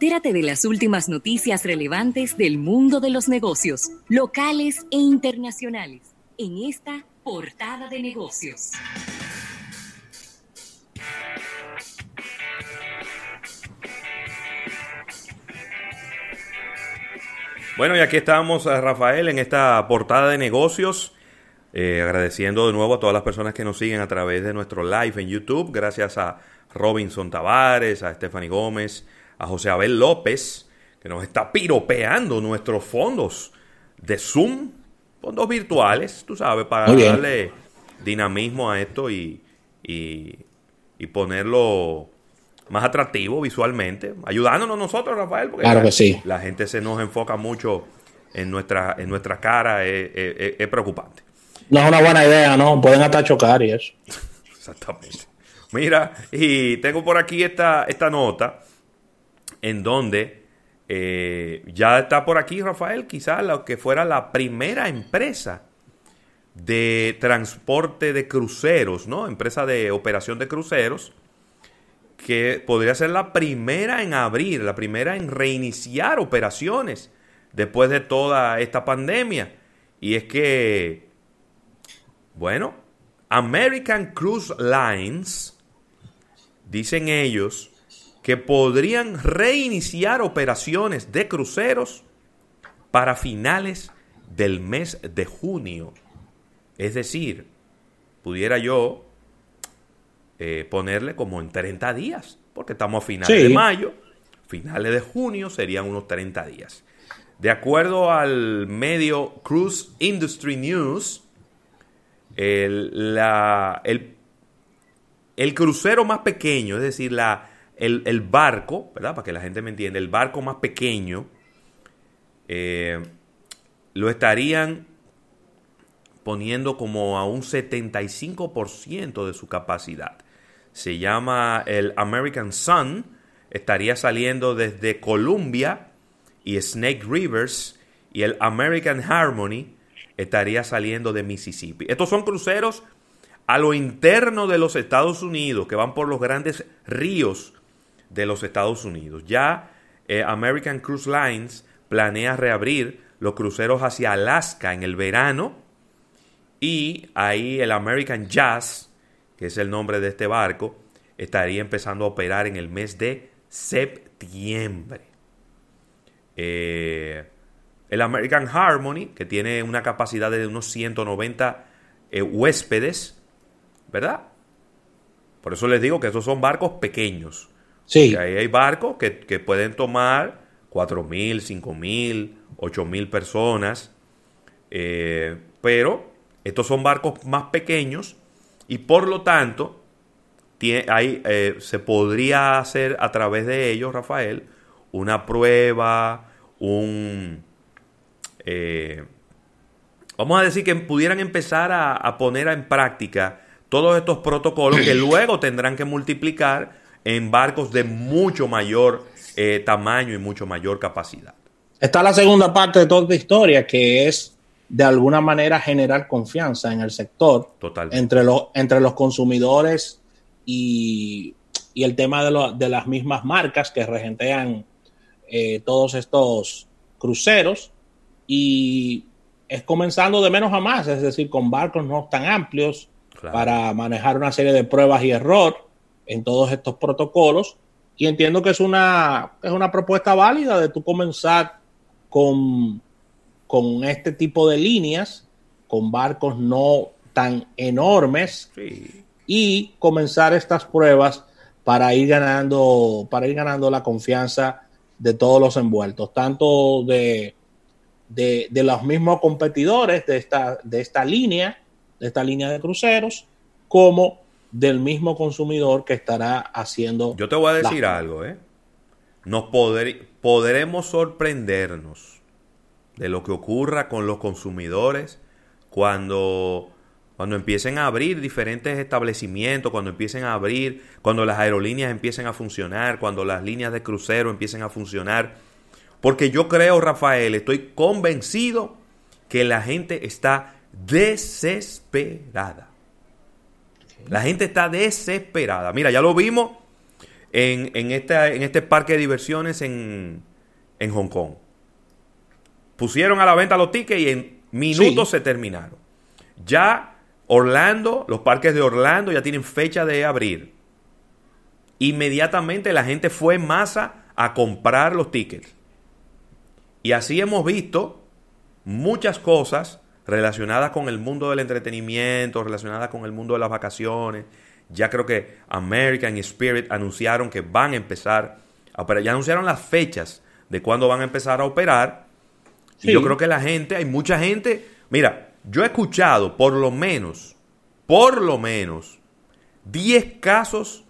Entérate de las últimas noticias relevantes del mundo de los negocios, locales e internacionales, en esta portada de negocios. Bueno, y aquí estamos, eh, Rafael, en esta portada de negocios. Eh, agradeciendo de nuevo a todas las personas que nos siguen a través de nuestro live en YouTube. Gracias a Robinson Tavares, a Stephanie Gómez, a José Abel López, que nos está piropeando nuestros fondos de Zoom, fondos virtuales, tú sabes, para darle dinamismo a esto y, y, ponerlo más atractivo visualmente, ayudándonos nosotros, Rafael, porque claro la, que sí. la gente se nos enfoca mucho en nuestra, en nuestra cara, es, preocupante. No es una buena idea, ¿no? Pueden hasta chocar y eso. Exactamente. Mira, y tengo por aquí esta, esta nota en donde eh, ya está por aquí, Rafael, quizás lo que fuera la primera empresa de transporte de cruceros, ¿no? Empresa de operación de cruceros, que podría ser la primera en abrir, la primera en reiniciar operaciones después de toda esta pandemia. Y es que, bueno, American Cruise Lines, dicen ellos, que podrían reiniciar operaciones de cruceros para finales del mes de junio. Es decir, pudiera yo eh, ponerle como en 30 días, porque estamos a finales de mayo, finales de junio serían unos 30 días. De acuerdo al medio Cruise Industry News, el, la, el, el crucero más pequeño, es decir, la, el, barco, ¿verdad? Para que la gente me entienda, el barco más pequeño eh, lo estarían poniendo como a un 75% de su capacidad. Se llama el American Sun, estaría saliendo desde Columbia y Snake Rivers y el American Harmony estaría saliendo de Mississippi. Estos son cruceros a lo interno de los Estados Unidos que van por los grandes ríos de los Estados Unidos. Ya eh, American Cruise Lines planea reabrir los cruceros hacia Alaska en el verano y ahí el American Jazz, que es el nombre de este barco, estaría empezando a operar en el mes de septiembre. Eh, el American Harmony, que tiene una capacidad de unos 190 eh, huéspedes, ¿verdad? Por eso les digo que esos son barcos pequeños. Sí. ahí hay barcos que, pueden tomar 4.000, 5.000, 8.000 personas. Eh, pero estos son barcos más pequeños y por lo tanto hay, eh, se podría hacer a través de ellos, Rafael, una prueba, un... Eh, vamos a decir que pudieran empezar a, a poner en práctica todos estos protocolos que luego tendrán que multiplicar en barcos de mucho mayor eh, tamaño y mucho mayor capacidad. Está la segunda parte de toda esta historia, que es de alguna manera generar confianza en el sector entre los, entre los consumidores y, el tema de, las mismas marcas que regentean eh, todos estos cruceros. Y es comenzando de menos a más, es decir, con barcos no tan amplios para manejar una serie de pruebas y error en todos estos protocolos y entiendo que es una, es una propuesta válida de tú comenzar con, con este tipo de líneas, con barcos no tan enormes y comenzar estas pruebas para ir ganando, para ir ganando la confianza de todos los envueltos, tanto de, de, de los mismos competidores de esta, de esta línea, de esta línea de cruceros, como del mismo consumidor que estará haciendo. Yo te voy a decir algo, ¿eh? Nos podremos sorprendernos de lo que ocurra con los consumidores cuando, cuando empiecen a abrir diferentes establecimientos, cuando empiecen a abrir, cuando las aerolíneas empiecen a funcionar, cuando las líneas de crucero empiecen a funcionar. Porque yo creo, Rafael, estoy convencido que la gente está desesperada la gente está desesperada. Mira, ya lo vimos en, en, en este parque de diversiones en, en Hong Kong. Pusieron a la venta los tickets y en minutos se terminaron. Ya Orlando, los parques de Orlando ya tienen fecha de abrir. Inmediatamente la gente fue en masa a comprar los tickets. Y así hemos visto muchas cosas relacionadas con el mundo del entretenimiento, relacionadas con el mundo de las vacaciones. Ya creo que American y Spirit anunciaron que van a empezar a operar. Ya anunciaron las fechas de cuándo van a empezar a operar. Y yo creo que la gente, hay mucha gente. Mira, yo he escuchado por lo menos, por lo menos, 10 casos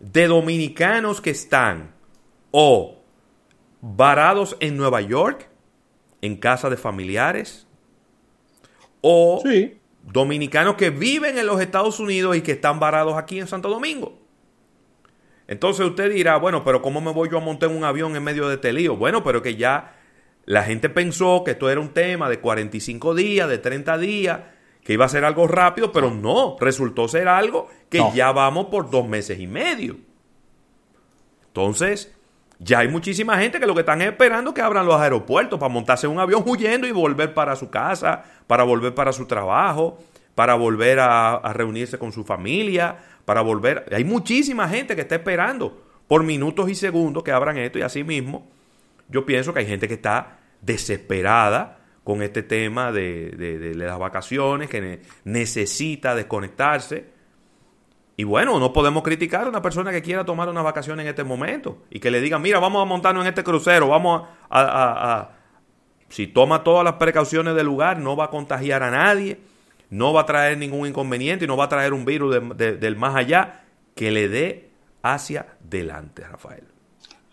de dominicanos que están o varados en Nueva York, en casa de familiares, o dominicanos que viven en los Estados Unidos y que están varados aquí en Santo Domingo. Entonces usted dirá, bueno, pero ¿cómo me voy yo a montar un avión en medio de este lío? Bueno, pero que ya la gente pensó que esto era un tema de 45 días, de 30 días, que iba a ser algo rápido, pero no, resultó ser algo que ya vamos por dos meses y medio. Entonces, ya hay muchísima gente que lo que están esperando es que abran los aeropuertos para montarse en un avión huyendo y volver para su casa, para volver para su trabajo, para volver a, reunirse con su familia, para volver. Hay muchísima gente que está esperando por minutos y segundos que abran esto y así mismo yo pienso que hay gente que está desesperada con este tema de, de las vacaciones, que necesita desconectarse y bueno, no podemos criticar a una persona que quiera tomar una vacación en este momento y que le diga, mira, vamos a montarnos en este crucero, vamos a, Si toma todas las precauciones del lugar, no va a contagiar a nadie, no va a traer ningún inconveniente y no va a traer un virus del más allá que le dé hacia delante, Rafael.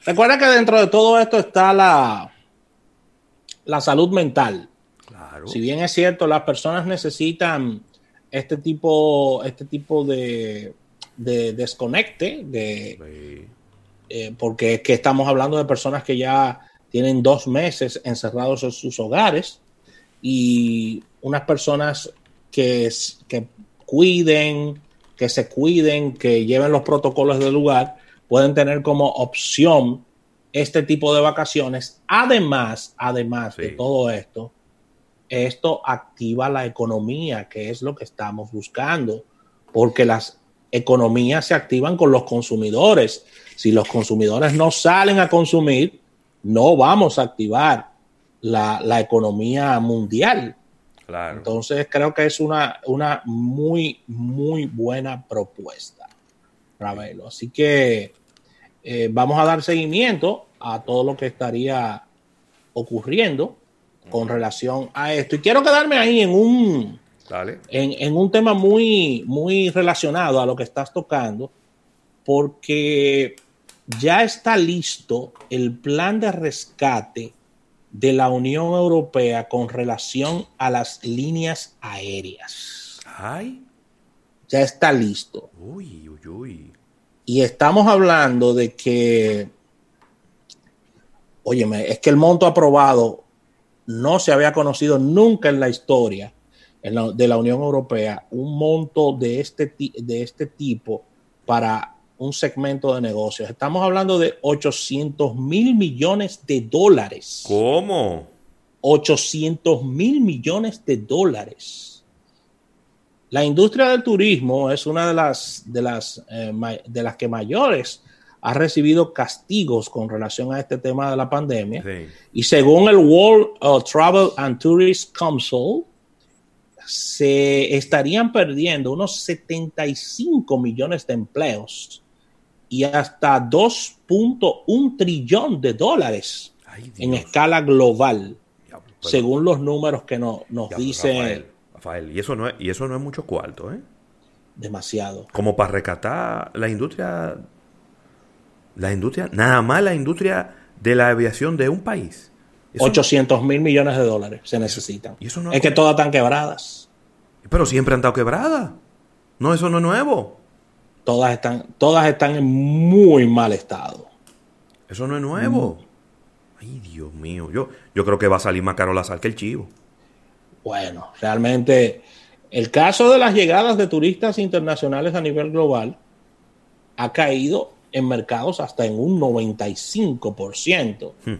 Recuerda que dentro de todo esto está la, la salud mental. Claro. Si bien es cierto, las personas necesitan este tipo, este tipo de, desconecte, de, eh, porque es que estamos hablando de personas que ya tienen dos meses encerrados en sus hogares y unas personas que, que cuiden, que se cuiden, que lleven los protocolos del lugar, pueden tener como opción este tipo de vacaciones. Además, además de todo esto, esto activa la economía, que es lo que estamos buscando, porque las economías se activan con los consumidores. Si los consumidores no salen a consumir, no vamos a activar la, economía mundial. Entonces creo que es una, una muy, muy buena propuesta, Ravelo. Así que eh, vamos a dar seguimiento a todo lo que estaría ocurriendo con relación a esto. Y quiero quedarme ahí en un, En, un tema muy, muy relacionado a lo que estás tocando, porque ya está listo el plan de rescate de la Unión Europea con relación a las líneas aéreas. Ay. Ya está listo. Uy, uy, uy. Y estamos hablando de que, óyeme, es que el monto aprobado no se había conocido nunca en la historia de la Unión Europea un monto de este, de este tipo para un segmento de negocios. Estamos hablando de 800 mil millones de dólares. ¿Cómo? 800 mil millones de dólares. La industria del turismo es una de las, de las, eh, de las que mayores ha recibido castigos con relación a este tema de la pandemia. Y según el World uh, Travel and Tourist Council, se estarían perdiendo unos 75 millones de empleos y hasta 2.1 trillón de dólares en escala global, según los números que nos dice Rafael, y eso no es, y eso no es mucho cuarto, ¿eh? Demasiado. Como para rescatar la industria la industria, nada más la industria de la aviación de un país. 800 mil millones de dólares se necesitan. ¿Y eso no es que todas están quebradas. Pero siempre han estado quebradas. No, eso no es nuevo. Todas están, todas están en muy mal estado. Eso no es nuevo. Mm. Ay, Dios mío. Yo, yo creo que va a salir más caro la sal que el chivo. Bueno, realmente el caso de las llegadas de turistas internacionales a nivel global ha caído en mercados hasta en un 95%. Hmm.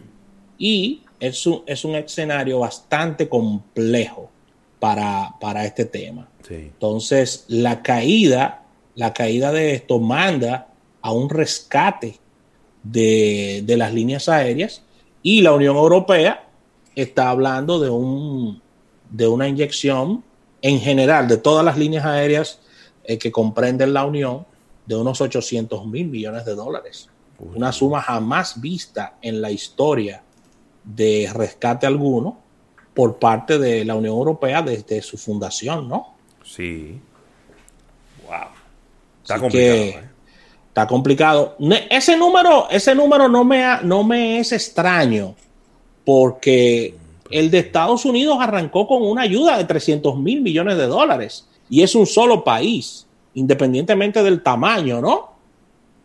Y es un, es un escenario bastante complejo para, para este tema. Entonces, la caída, la caída de esto manda a un rescate de, de las líneas aéreas y la Unión Europea está hablando de, un, de una inyección en general de todas las líneas aéreas eh, que comprenden la Unión de unos 800 mil millones de dólares. Una suma jamás vista en la historia de rescate alguno por parte de la Unión Europea desde su fundación, ¿no? Sí. Wow. Está complicado. ¿eh? Está complicado. Ese número, ese número no me, no me es extraño porque el de Estados Unidos arrancó con una ayuda de 300 mil millones de dólares y es un solo país, independientemente del tamaño, ¿no?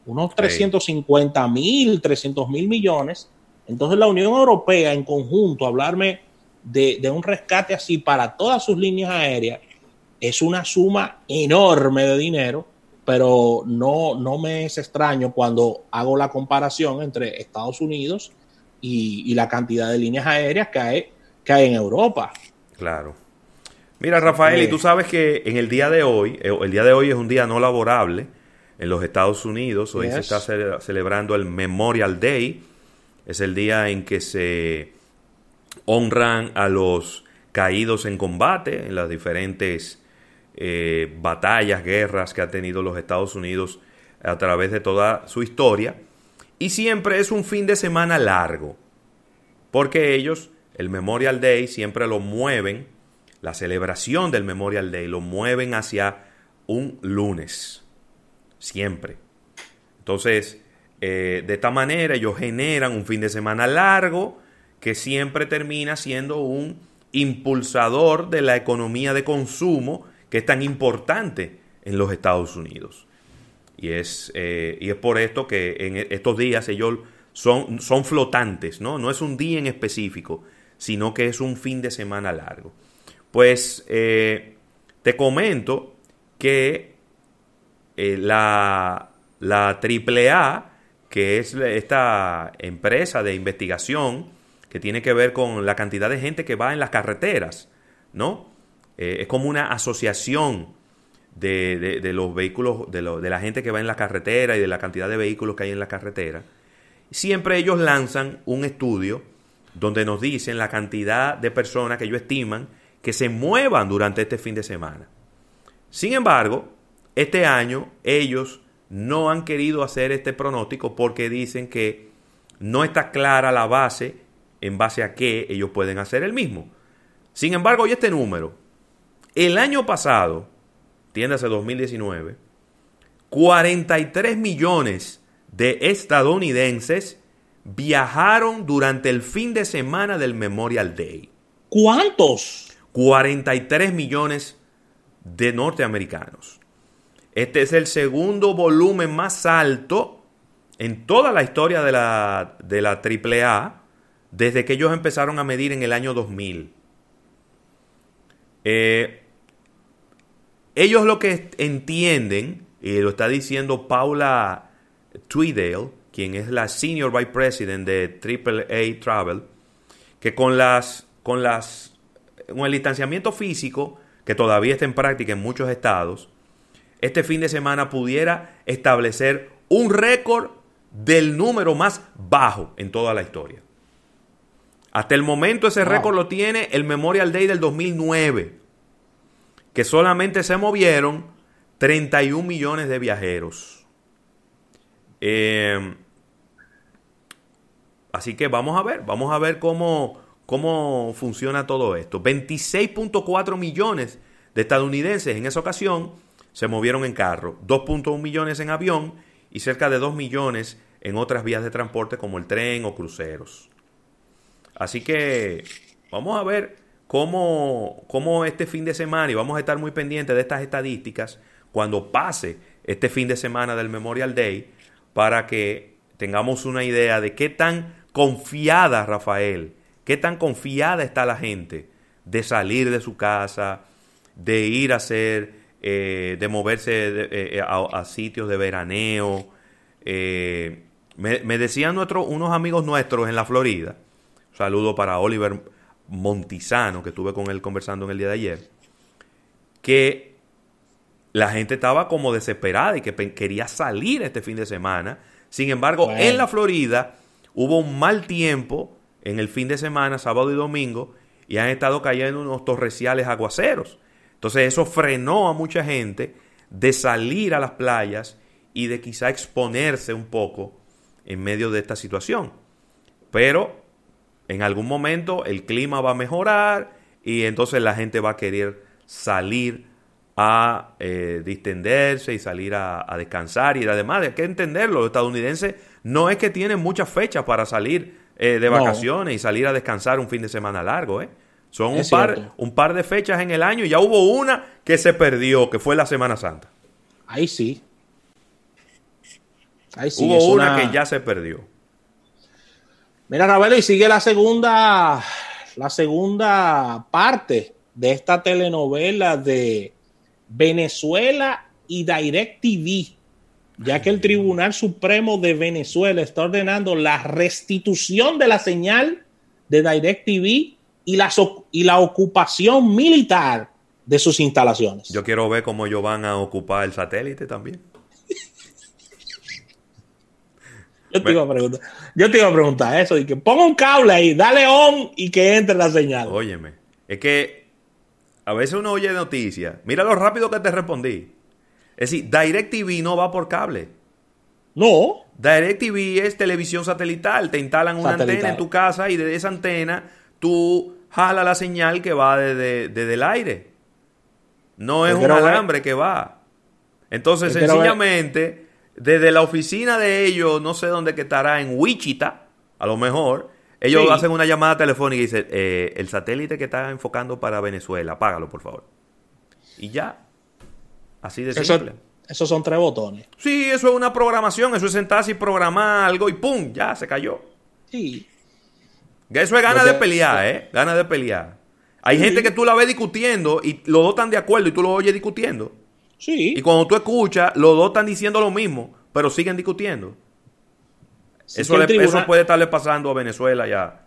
Unos 350 mil, 300 mil millones. Entonces la Unión Europea en conjunto, hablarme de, de un rescate así para todas sus líneas aéreas, es una suma enorme de dinero, pero no, no me es extraño cuando hago la comparación entre Estados Unidos y, la cantidad de líneas aéreas que hay, que hay en Europa. Claro. Mira, Rafael, y tú sabes que en el día de hoy, eh, el día de hoy es un día no laborable en los Estados Unidos. Hoy se está celebrando el Memorial Day. Es el día en que se honran a los caídos en combate en las diferentes eh, batallas, guerras que ha tenido los Estados Unidos a través de toda su historia. Y siempre es un fin de semana largo, porque ellos, el Memorial Day, siempre lo mueven, la celebración del Memorial Day, lo mueven hacia un lunes, siempre. Entonces, eh, de esta manera ellos generan un fin de semana largo que siempre termina siendo un impulsador de la economía de consumo que es tan importante en los Estados Unidos. Y es, eh, y es por esto que en e, estos días ellos son, son flotantes, ¿no? No es un día en específico, sino que es un fin de semana largo. Pues eh, te comento que eh, la, la AAA, que es esta empresa de investigación que tiene que ver con la cantidad de gente que va en las carreteras, ¿no? es como una asociación de, los vehículos, de, de, la gente que va en la carretera y de la cantidad de vehículos que hay en la carretera, siempre ellos lanzan un estudio donde nos dicen la cantidad de personas que ellos estiman que se muevan durante este fin de semana. Sin embargo, este año ellos no han querido hacer este pronóstico porque dicen que no está clara la base en base a qué ellos pueden hacer el mismo. Sin embargo, hoy este número, el año pasado, entiéndase 2019, 43 millones de estadounidenses viajaron durante el fin de semana del Memorial Day. ¿Cuántos? 43 millones de norteamericanos. Este es el segundo volumen más alto en toda la historia de la, de la AAA desde que ellos empezaron a medir en el año 2000. Eh, ellos lo que entienden, y lo está diciendo Paula Tweedale, quien es la Senior Vice President de AAA Travel, que con las con las con el distanciamiento físico que todavía está en práctica en muchos estados, este fin de semana pudiera establecer un récord del número más bajo en toda la historia. Hasta el momento ese récord lo tiene el Memorial Day del 2009 que solamente se movieron 31 millones de viajeros. Eh, así que vamos a ver, vamos a ver cómo, cómo funciona todo esto. 26.4 millones de estadounidenses en esa ocasión se movieron en carro, 2.1 millones en avión y cerca de 2 millones en otras vías de transporte como el tren o cruceros. Así que vamos a ver cómo, este fin de semana, y vamos a estar muy pendientes de estas estadísticas cuando pase este fin de semana del Memorial Day, para que tengamos una idea de qué tan confiada, Rafael, qué tan confiada está la gente de salir de su casa, de ir a hacer, eh, de moverse eh, a, sitios de veraneo, eh, me, decían nuestro, unos amigos nuestros en la Florida, saludo para Oliver Montizano, que estuve con él conversando en el día de ayer, que la gente estaba como desesperada y que quería salir este fin de semana. Sin embargo, en la Florida hubo un mal tiempo en el fin de semana, sábado y domingo, y han estado cayendo unos torreciales aguaceros. Entonces eso frenó a mucha gente de salir a las playas y de quizá exponerse un poco en medio de esta situación. Pero en algún momento el clima va a mejorar y entonces la gente va a querer salir a eh, distenderse y salir a, descansar. Y además hay que entenderlo, los estadounidenses no es que tienen muchas fechas para salir eh, de vacaciones y salir a descansar un fin de semana largo. ¿eh? Son un par, un par de fechas en el año y ya hubo una que se perdió, que fue la Semana Santa. Ahí sí. Ahí sí. Hubo una, que ya se perdió. Mira, Ravelo, y sigue la segunda, la segunda parte de esta telenovela de Venezuela y DirecTV, ya que el Tribunal Supremo de Venezuela está ordenando la restitución de la señal de DirecTV y la, y la ocupación militar de sus instalaciones. Yo quiero ver cómo ellos van a ocupar el satélite también. Yo te, iba a preguntar, yo te iba a preguntar eso, y que ponga un cable ahí, dale on y que entre la señal. Óyeme, es que a veces uno oye noticias. Mira lo rápido que te respondí. Es decir, DirecTV no va por cable. No. DirecTV es televisión satelital. Te instalan una antena en tu casa y desde esa antena tú jala la señal que va desde, el aire. No es un alambre que va. Entonces, sencillamente, desde la oficina de ellos, no sé dónde que estará, en Wichita, a lo mejor, ellos hacen una llamada telefónica y dicen, eh, el satélite que está enfocando para Venezuela, apágalo, por favor. Y ya. Así de simple. esos son tres botones. Sí, eso es una programación, eso es sentarse y programar algo y ¡pum! Ya se cayó. Sí. Eso es gana de pelear, ¿eh? Gana de pelear. Hay gente que tú la ves discutiendo y los dos están de acuerdo y tú lo oyes discutiendo. Sí. Y cuando tú escuchas, los dos están diciendo lo mismo, pero siguen discutiendo eso, eso, puede estarle pasando a Venezuela ya.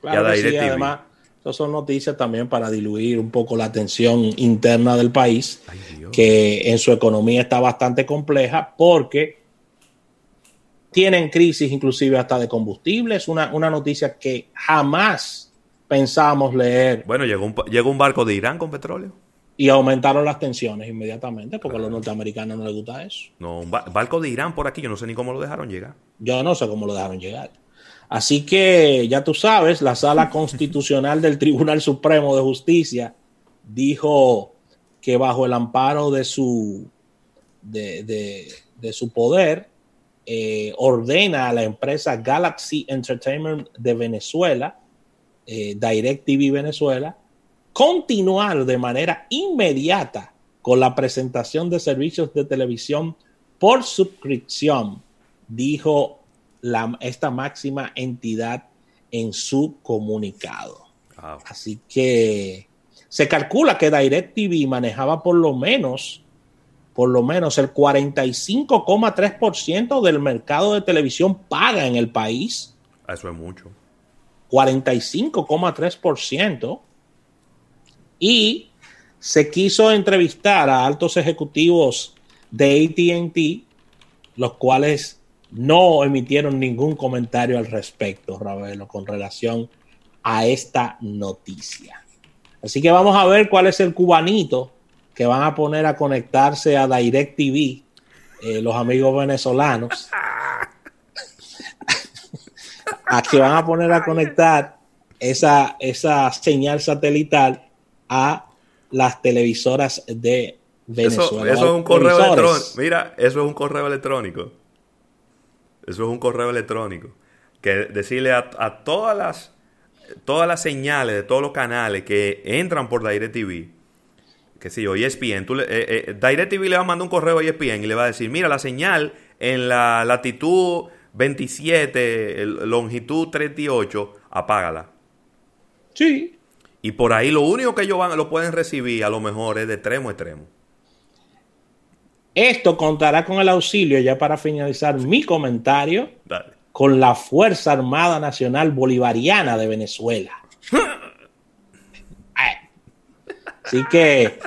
Claro además, eso son noticias también para diluir un poco la tensión interna del país, que en su economía está bastante compleja porque tienen crisis inclusive hasta de combustible. Es una, una noticia que jamás pensamos leer. Bueno, llegó un, llegó un barco de Irán con petróleo y aumentaron las tensiones inmediatamente porque a los norteamericanos no les gusta eso. No, un barco de Irán por aquí, yo no sé ni cómo lo dejaron llegar. Yo no sé cómo lo dejaron llegar. Así que ya tú sabes, la sala constitucional del Tribunal Supremo de Justicia dijo que bajo el amparo de su, de, su poder, eh, ordena a la empresa Galaxy Entertainment de Venezuela, eh, DirecTV Venezuela, continuar de manera inmediata con la presentación de servicios de televisión por suscripción, dijo la, esta máxima entidad en su comunicado. Así que se calcula que DirecTV manejaba por lo menos, por lo menos el 45,3% del mercado de televisión paga en el país. Eso es mucho. 45,3% y se quiso entrevistar a altos ejecutivos de ATT, los cuales no emitieron ningún comentario al respecto, Ravelo, con relación a esta noticia. Así que vamos a ver cuál es el cubanito que van a poner a conectarse a DirecTV, eh, los amigos venezolanos. a que van a poner a conectar esa, esa señal satelital a las televisoras de Venezuela. Eso, es un correo electrónico. Mira, eso es un correo electrónico. Eso es un correo electrónico. Que decirle a, todas las todas las señales de todos los canales que entran por DirecTV, que si yo, ESPN, tú le, eh, eh, DirecTV le va a mandar un correo a ESPN y le va a decir, mira, la señal en la latitud 27, longitud 38, apágala. Sí. Y por ahí lo único que ellos van, lo pueden recibir a lo mejor es de extremo a extremo. Esto contará con el auxilio, ya para finalizar mi comentario, con la Fuerza Armada Nacional Bolivariana de Venezuela. Así que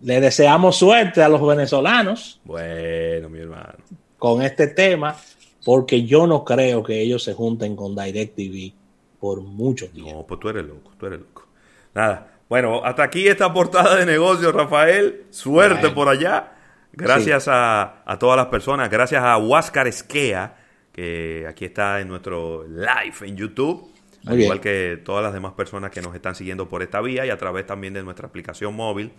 le deseamos suerte a los venezolanos. Bueno, mi hermano. Con este tema, porque yo no creo que ellos se junten con DirecTV por mucho tiempo. No, pues tú eres loco, tú eres loco. Nada. Bueno, hasta aquí esta portada de negocio, Rafael. Suerte por allá. Gracias a, a, todas las personas. Gracias a Huáscar Esquea, que aquí está en nuestro live en YouTube al igual que todas las demás personas que nos están siguiendo por esta vía y a través también de nuestra aplicación móvil.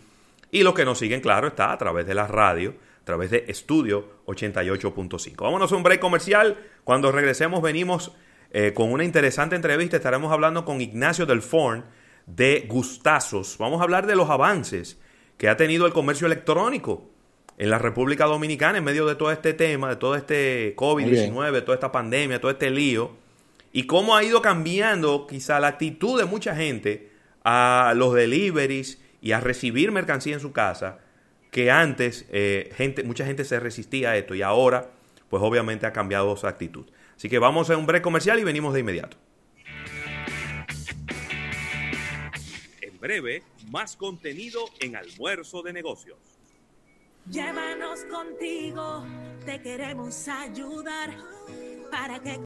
Y los que nos siguen, claro, está a través de la radio, a través de Estudio 88.5. Vámonos a un break comercial. Cuando regresemos venimos eh, con una interesante entrevista. Estaremos hablando con Ignacio del Forn de Gustazos. Vamos a hablar de los avances que ha tenido el comercio electrónico en la República Dominicana en medio de todo este tema, de todo este COVID-19, toda esta pandemia, todo este lío y cómo ha ido cambiando quizá la actitud de mucha gente a los deliveries y a recibir mercancía en su casa, que antes eh, gente, mucha gente se resistía a esto y ahora pues obviamente ha cambiado esa actitud. Así que vamos a un break comercial y venimos de inmediato. En breve, más contenido en almuerzo de negocios. Llévanos contigo, te queremos ayudar para que